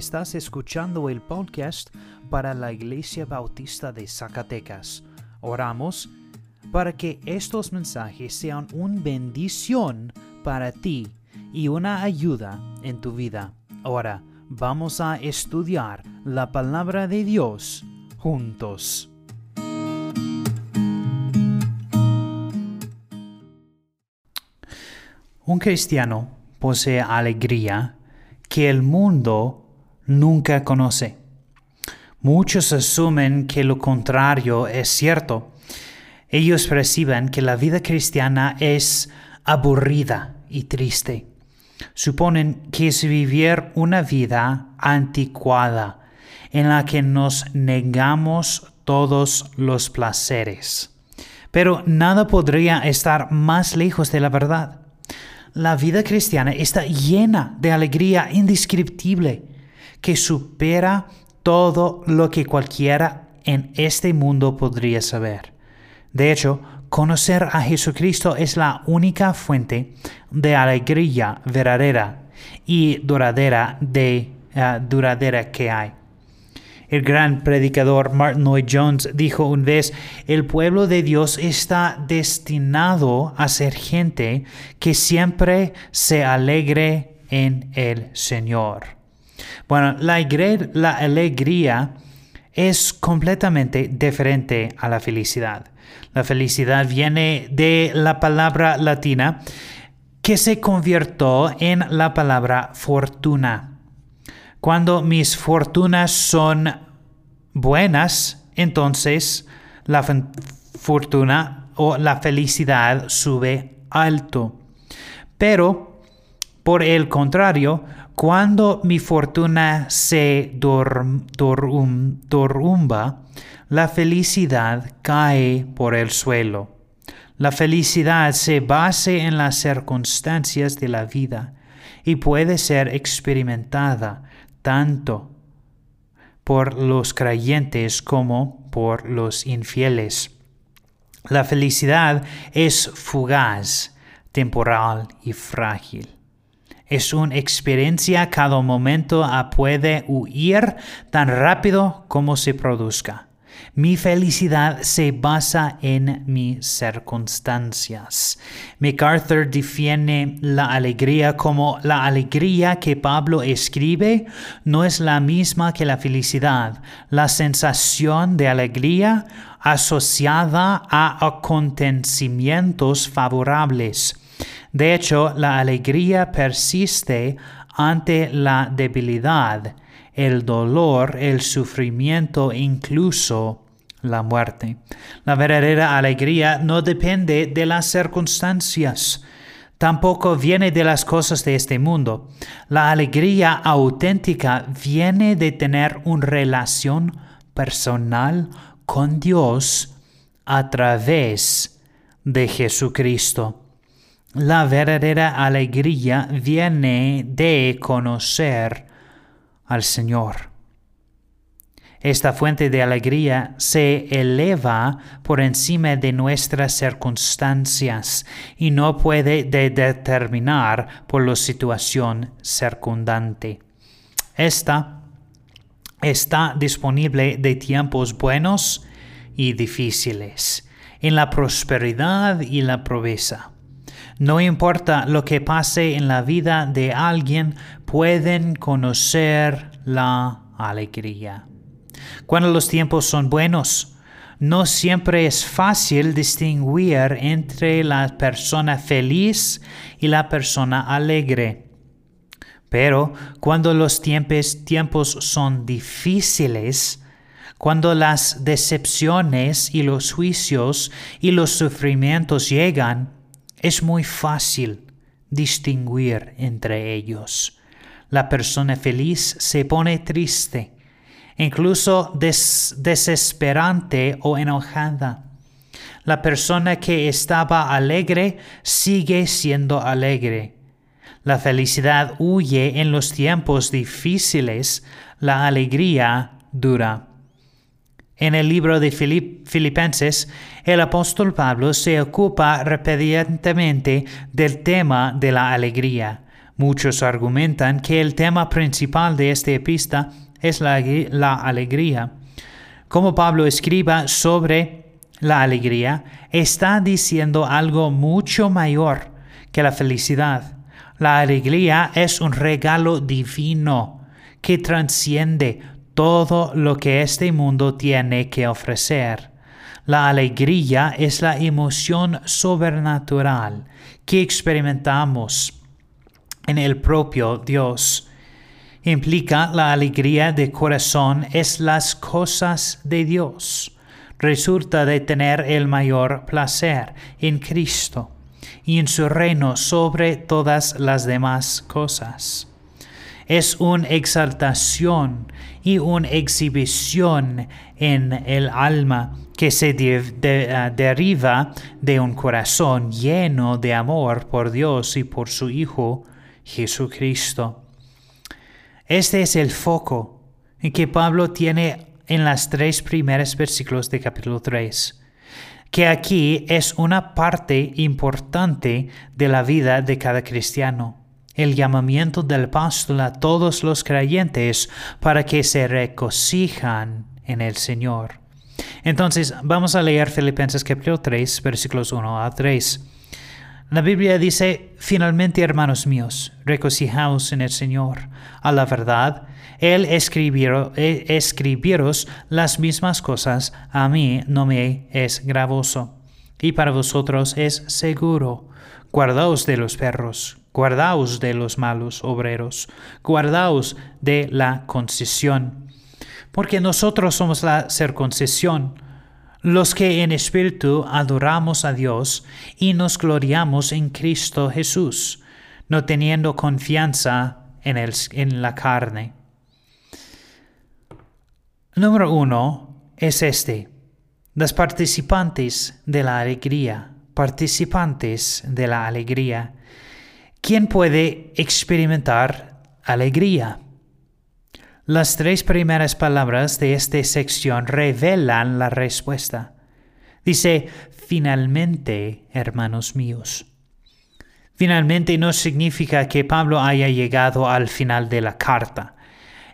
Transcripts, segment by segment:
Estás escuchando el podcast para la Iglesia Bautista de Zacatecas. Oramos para que estos mensajes sean una bendición para ti y una ayuda en tu vida. Ahora vamos a estudiar la palabra de Dios juntos. Un cristiano posee alegría que el mundo nunca conoce. Muchos asumen que lo contrario es cierto. Ellos perciben que la vida cristiana es aburrida y triste. Suponen que es vivir una vida anticuada en la que nos negamos todos los placeres. Pero nada podría estar más lejos de la verdad. La vida cristiana está llena de alegría indescriptible que supera todo lo que cualquiera en este mundo podría saber. De hecho, conocer a Jesucristo es la única fuente de alegría verdadera y duradera, de, eh, duradera que hay. El gran predicador Martin Lloyd Jones dijo una vez, el pueblo de Dios está destinado a ser gente que siempre se alegre en el Señor. Bueno, la, alegría es completamente diferente a la felicidad. La felicidad viene de la palabra latina que se convirtió en la palabra fortuna. Cuando mis fortunas son buenas, entonces la fortuna o la felicidad sube alto. Pero, por el contrario, cuando mi fortuna se dorumba, la felicidad cae por el suelo. La felicidad se basa en las circunstancias de la vida y puede ser experimentada tanto por los creyentes como por los infieles. La felicidad es fugaz, temporal y frágil. Es una experiencia cada momento puede huir tan rápido como se produzca. Mi felicidad se basa en mis circunstancias. MacArthur define la alegría como la alegría que Pablo escribe no es la misma que la felicidad. La sensación de alegría asociada a acontecimientos favorables de hecho, la alegría persiste ante la debilidad, el dolor, el sufrimiento, incluso la muerte. La verdadera alegría no depende de las circunstancias, tampoco viene de las cosas de este mundo. La alegría auténtica viene de tener una relación personal con Dios a través de Jesucristo. La verdadera alegría viene de conocer al Señor. Esta fuente de alegría se eleva por encima de nuestras circunstancias y no puede determinar por la situación circundante. Esta está disponible de tiempos buenos y difíciles, en la prosperidad y la pobreza no importa lo que pase en la vida de alguien, pueden conocer la alegría. Cuando los tiempos son buenos, no siempre es fácil distinguir entre la persona feliz y la persona alegre. Pero cuando los tiempos, tiempos son difíciles, cuando las decepciones y los juicios y los sufrimientos llegan, es muy fácil distinguir entre ellos. La persona feliz se pone triste, incluso desesperante o enojada. La persona que estaba alegre sigue siendo alegre. La felicidad huye en los tiempos difíciles, la alegría dura. En el libro de Filipenses, el apóstol Pablo se ocupa repetidamente del tema de la alegría. Muchos argumentan que el tema principal de esta epista es la, la alegría. Como Pablo escriba sobre la alegría, está diciendo algo mucho mayor que la felicidad. La alegría es un regalo divino que transciende todo lo que este mundo tiene que ofrecer. La alegría es la emoción sobrenatural que experimentamos en el propio Dios. Implica la alegría de corazón es las cosas de Dios. Resulta de tener el mayor placer en Cristo y en su reino sobre todas las demás cosas. Es una exaltación y una exhibición en el alma que se ah, deriva de un corazón lleno de amor por Dios y por su Hijo Jesucristo. Este es el foco que Pablo tiene en las tres primeros versículos de capítulo 3, que aquí es una parte importante de la vida de cada cristiano el llamamiento del apóstol a todos los creyentes para que se regocijan en el Señor. Entonces, vamos a leer Filipenses capítulo 3, versículos 1 a 3. La Biblia dice, finalmente, hermanos míos, regocijaos en el Señor. A la verdad, Él escribió, eh, escribiros las mismas cosas, a mí no me es gravoso, y para vosotros es seguro. Guardaos de los perros, guardaos de los malos obreros, guardaos de la concesión. Porque nosotros somos la circuncisión, los que en espíritu adoramos a Dios y nos gloriamos en Cristo Jesús, no teniendo confianza en, el, en la carne. Número uno es este, las participantes de la alegría, participantes de la alegría. ¿Quién puede experimentar alegría? Las tres primeras palabras de esta sección revelan la respuesta. Dice, finalmente, hermanos míos. Finalmente no significa que Pablo haya llegado al final de la carta.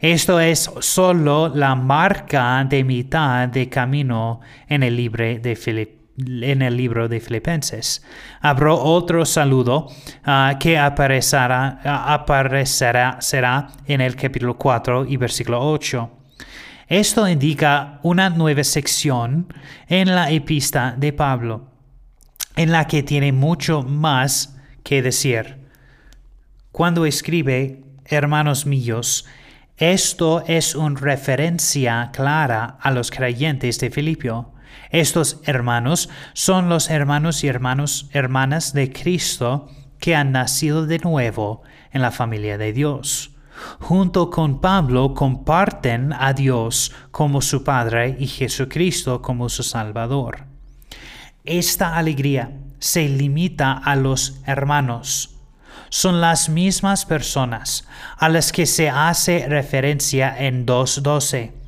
Esto es solo la marca de mitad de camino en el libro de Filipenses en el libro de Filipenses. Habrá otro saludo ah, que aparecerá, ah, aparecerá será en el capítulo 4 y versículo 8. Esto indica una nueva sección en la epista de Pablo, en la que tiene mucho más que decir. Cuando escribe, hermanos míos, esto es una referencia clara a los creyentes de Filipio estos hermanos son los hermanos y hermanos, hermanas de Cristo que han nacido de nuevo en la familia de Dios. Junto con Pablo comparten a Dios como su Padre y Jesucristo como su Salvador. Esta alegría se limita a los hermanos. Son las mismas personas a las que se hace referencia en 2.12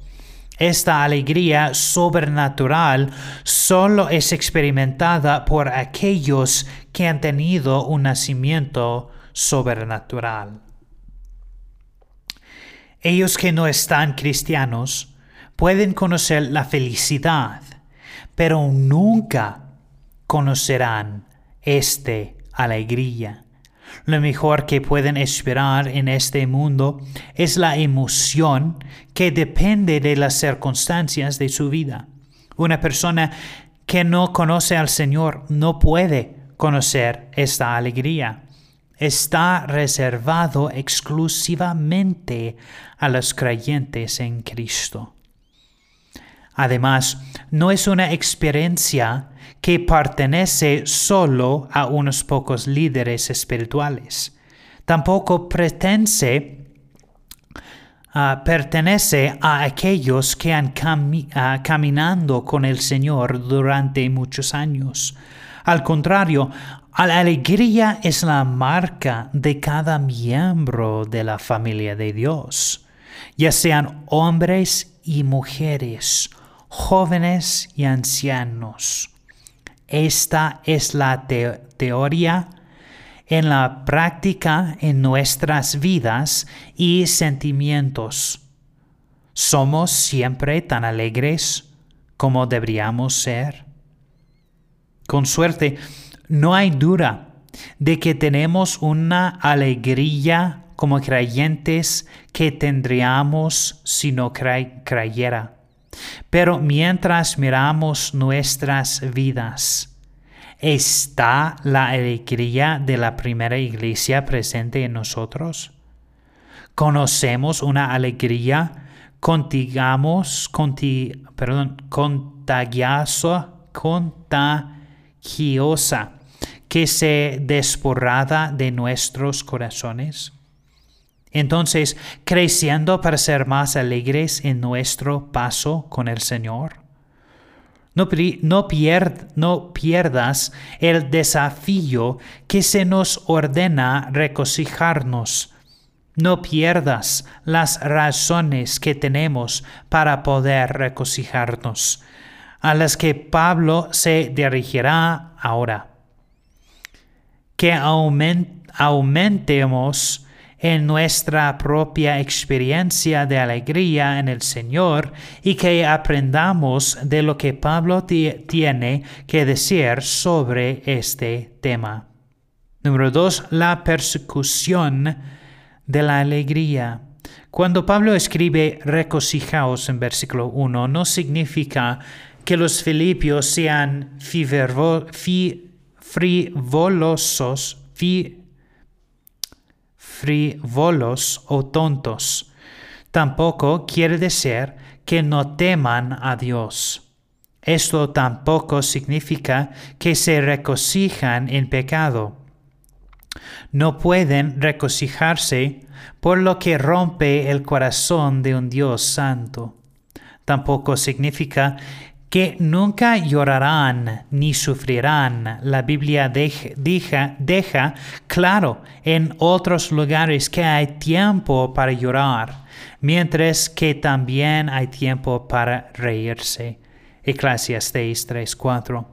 esta alegría sobrenatural solo es experimentada por aquellos que han tenido un nacimiento sobrenatural. Ellos que no están cristianos pueden conocer la felicidad, pero nunca conocerán esta alegría. Lo mejor que pueden esperar en este mundo es la emoción que depende de las circunstancias de su vida. Una persona que no conoce al Señor no puede conocer esta alegría. Está reservado exclusivamente a los creyentes en Cristo. Además, no es una experiencia que pertenece solo a unos pocos líderes espirituales. Tampoco pertenece, ah, a aquellos que han uh, caminando con el Señor durante muchos años. Al contrario, la alegría es la marca de cada miembro de la familia de Dios, ya sean hombres y mujeres, jóvenes y ancianos. Esta es la teoría en la práctica en nuestras vidas y sentimientos. ¿Somos siempre tan alegres como deberíamos ser? Con suerte, no hay duda de que tenemos una alegría como creyentes que tendríamos si no creyera. Pero mientras miramos nuestras vidas, ¿está la alegría de la primera iglesia presente en nosotros? ¿Conocemos una alegría contigamos, contagiosa, que se desporrada de nuestros corazones? Entonces, creciendo para ser más alegres en nuestro paso con el Señor. No, pierdas el desafío que se nos ordena regocijarnos. No pierdas las razones que tenemos para poder regocijarnos, a las que Pablo se dirigirá ahora. Que aumentemos en nuestra propia experiencia de alegría en el Señor y que aprendamos de lo que Pablo tiene que decir sobre este tema. Número dos, la persecución de la alegría. Cuando Pablo escribe regocijaos en versículo 1, no significa que los filipios sean frivolosos, frivolos o tontos. Tampoco quiere decir que no teman a Dios. Esto tampoco significa que se regocijan en pecado. No pueden regocijarse por lo que rompe el corazón de un Dios santo. Tampoco significa que nunca llorarán ni sufrirán. La Biblia deja, claro en otros lugares que hay tiempo para llorar, mientras que también hay tiempo para reírse. Eclesiastes 3:4.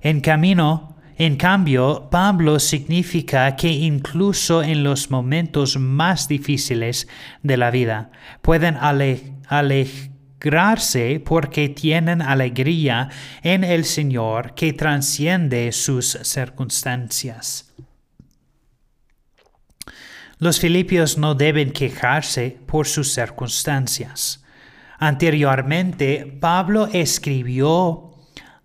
En camino, en cambio, Pablo significa que incluso en los momentos más difíciles de la vida pueden alejarse porque tienen alegría en el Señor que transciende sus circunstancias. Los filipios no deben quejarse por sus circunstancias. Anteriormente, Pablo escribió,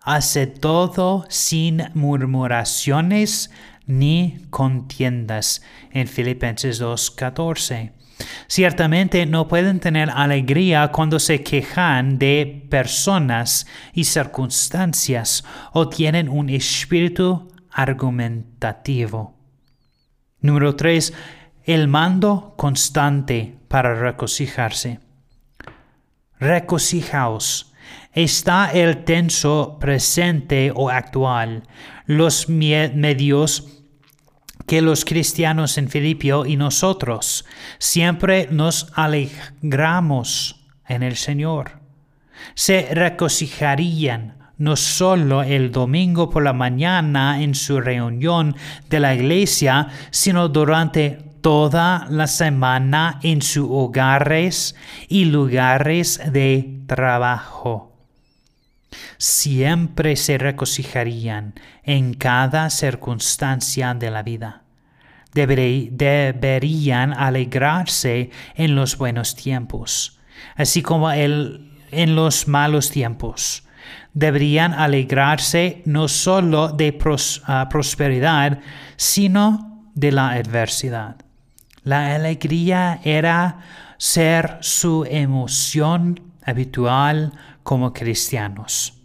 hace todo sin murmuraciones ni contiendas en Filipenses 2.14. Ciertamente no pueden tener alegría cuando se quejan de personas y circunstancias o tienen un espíritu argumentativo. Número 3. El mando constante para regocijarse. Regocijaos. Está el tenso presente o actual. Los medios que los cristianos en Filipio y nosotros siempre nos alegramos en el Señor. Se regocijarían no solo el domingo por la mañana en su reunión de la iglesia, sino durante toda la semana en sus hogares y lugares de trabajo siempre se regocijarían en cada circunstancia de la vida. deberían alegrarse en los buenos tiempos, así como en los malos tiempos. Deberían alegrarse no solo de ah, prosperidad, sino de la adversidad. La alegría era ser su emoción habitual como cristianos.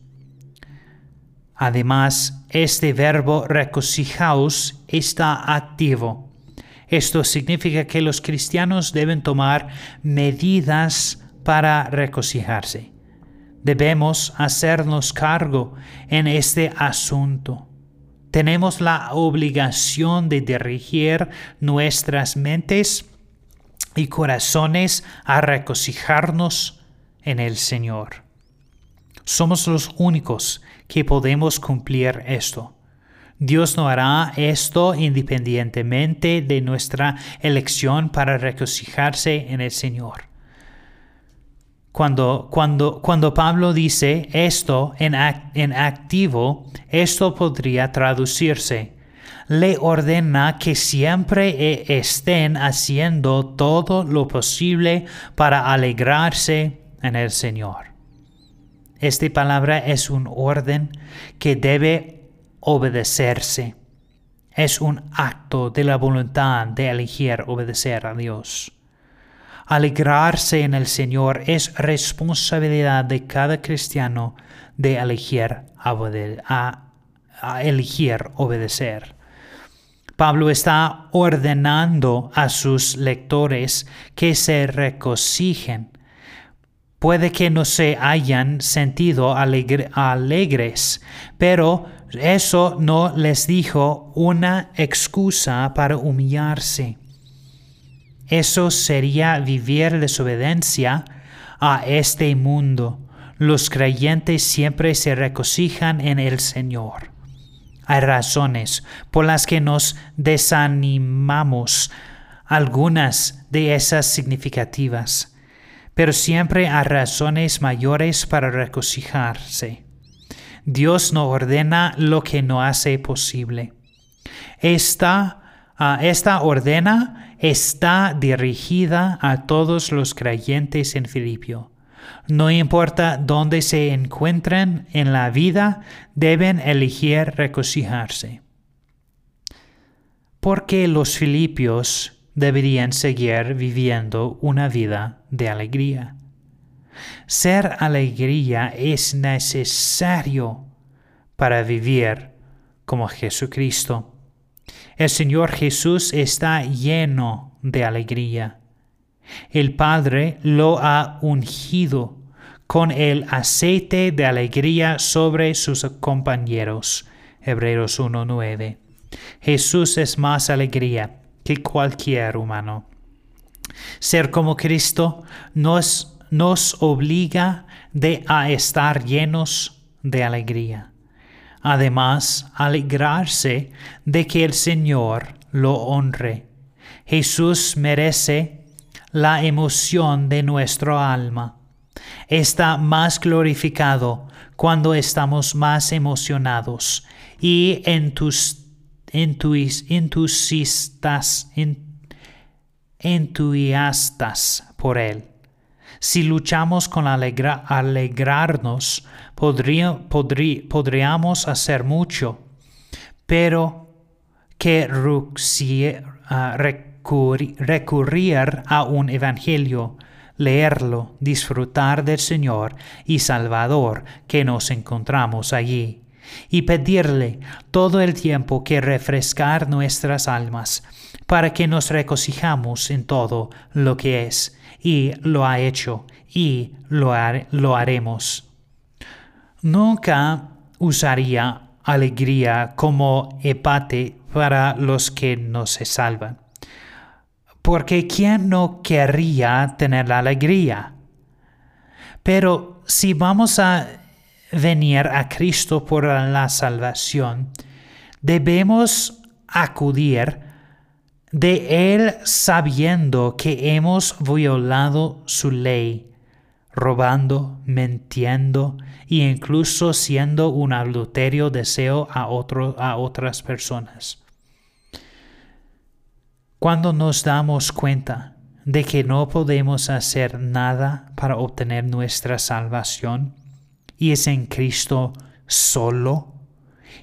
Además, este verbo regocijaos está activo. Esto significa que los cristianos deben tomar medidas para regocijarse. Debemos hacernos cargo en este asunto. Tenemos la obligación de dirigir nuestras mentes y corazones a regocijarnos en el Señor. Somos los únicos que podemos cumplir esto. Dios no hará esto independientemente de nuestra elección para regocijarse en el Señor. Cuando, cuando, cuando Pablo dice esto en, en activo, esto podría traducirse. Le ordena que siempre e, estén haciendo todo lo posible para alegrarse en el Señor. Esta palabra es un orden que debe obedecerse. Es un acto de la voluntad de elegir obedecer a Dios. Alegrarse en el Señor es responsabilidad de cada cristiano de elegir, a, elegir obedecer. Pablo está ordenando a sus lectores que se regocijen. Puede que no se hayan sentido alegres, pero eso no les dijo una excusa para humillarse. Eso sería vivir desobediencia a este mundo. Los creyentes siempre se regocijan en el Señor. Hay razones por las que nos desanimamos, algunas de esas significativas, pero siempre hay razones mayores para regocijarse. Dios no ordena lo que no hace posible. Esta, ah, esta ordena está dirigida a todos los creyentes en Filipio. No importa dónde se encuentren en la vida, deben elegir regocijarse. Porque los filipios deberían seguir viviendo una vida de alegría. Ser alegría es necesario para vivir como Jesucristo. El Señor Jesús está lleno de alegría. El Padre lo ha ungido con el aceite de alegría sobre sus compañeros. Hebreos 1.9. Jesús es más alegría que cualquier humano. Ser como Cristo nos nos obliga de a estar llenos de alegría. Además, alegrarse de que el Señor lo honre. Jesús merece la emoción de nuestro alma. Está más glorificado cuando estamos más emocionados y entusiastas por Él. Si luchamos con alegrarnos, podríamos hacer mucho, pero que ah, recurrir a un evangelio, leerlo, disfrutar del Señor y Salvador que nos encontramos allí, y pedirle todo el tiempo que refrescar nuestras almas, para que nos regocijamos en todo lo que es y lo ha hecho y lo, lo haremos. Nunca usaría alegría como epate para los que no se salvan. Porque ¿quién no querría tener alegría? Pero si vamos a venir a Cristo por la salvación, debemos acudir de Él sabiendo que hemos violado su ley, robando, mintiendo e incluso siendo un adulterio deseo a, a otras personas. Cuando nos damos cuenta de que no podemos hacer nada para obtener nuestra salvación, y es en Cristo solo,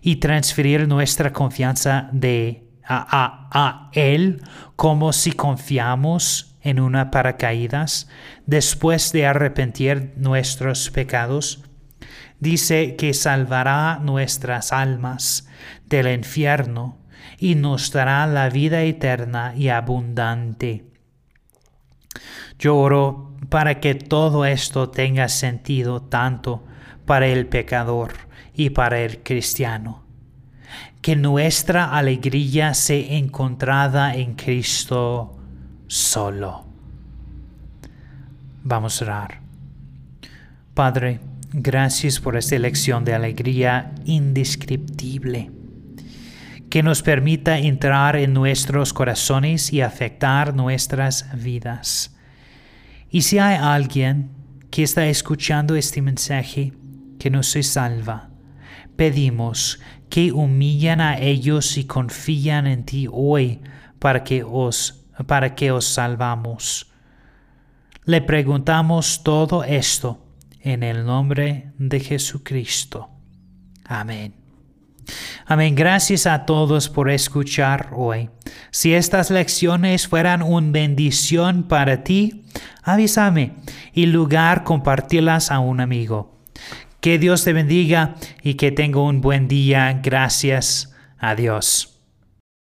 y transferir nuestra confianza de a, Él como si confiamos en una paracaídas después de arrepentir nuestros pecados. Dice que salvará nuestras almas del infierno y nos dará la vida eterna y abundante. Yo oro para que todo esto tenga sentido tanto para el pecador y para el cristiano que nuestra alegría sea encontrada en Cristo solo. Vamos a orar. Padre, gracias por esta elección de alegría indescriptible. que nos permita entrar en nuestros corazones y afectar nuestras vidas. Y si hay alguien que está escuchando este mensaje que no se salva, pedimos que humillen a ellos y confían en ti hoy para que os, para que os salvamos. Le preguntamos todo esto en el nombre de Jesucristo. Amén. Amén. Gracias a todos por escuchar hoy. Si estas lecciones fueran una bendición para ti, avísame y lugar compartirlas a un amigo. Que Dios te bendiga y que tenga un buen día. Gracias a Dios.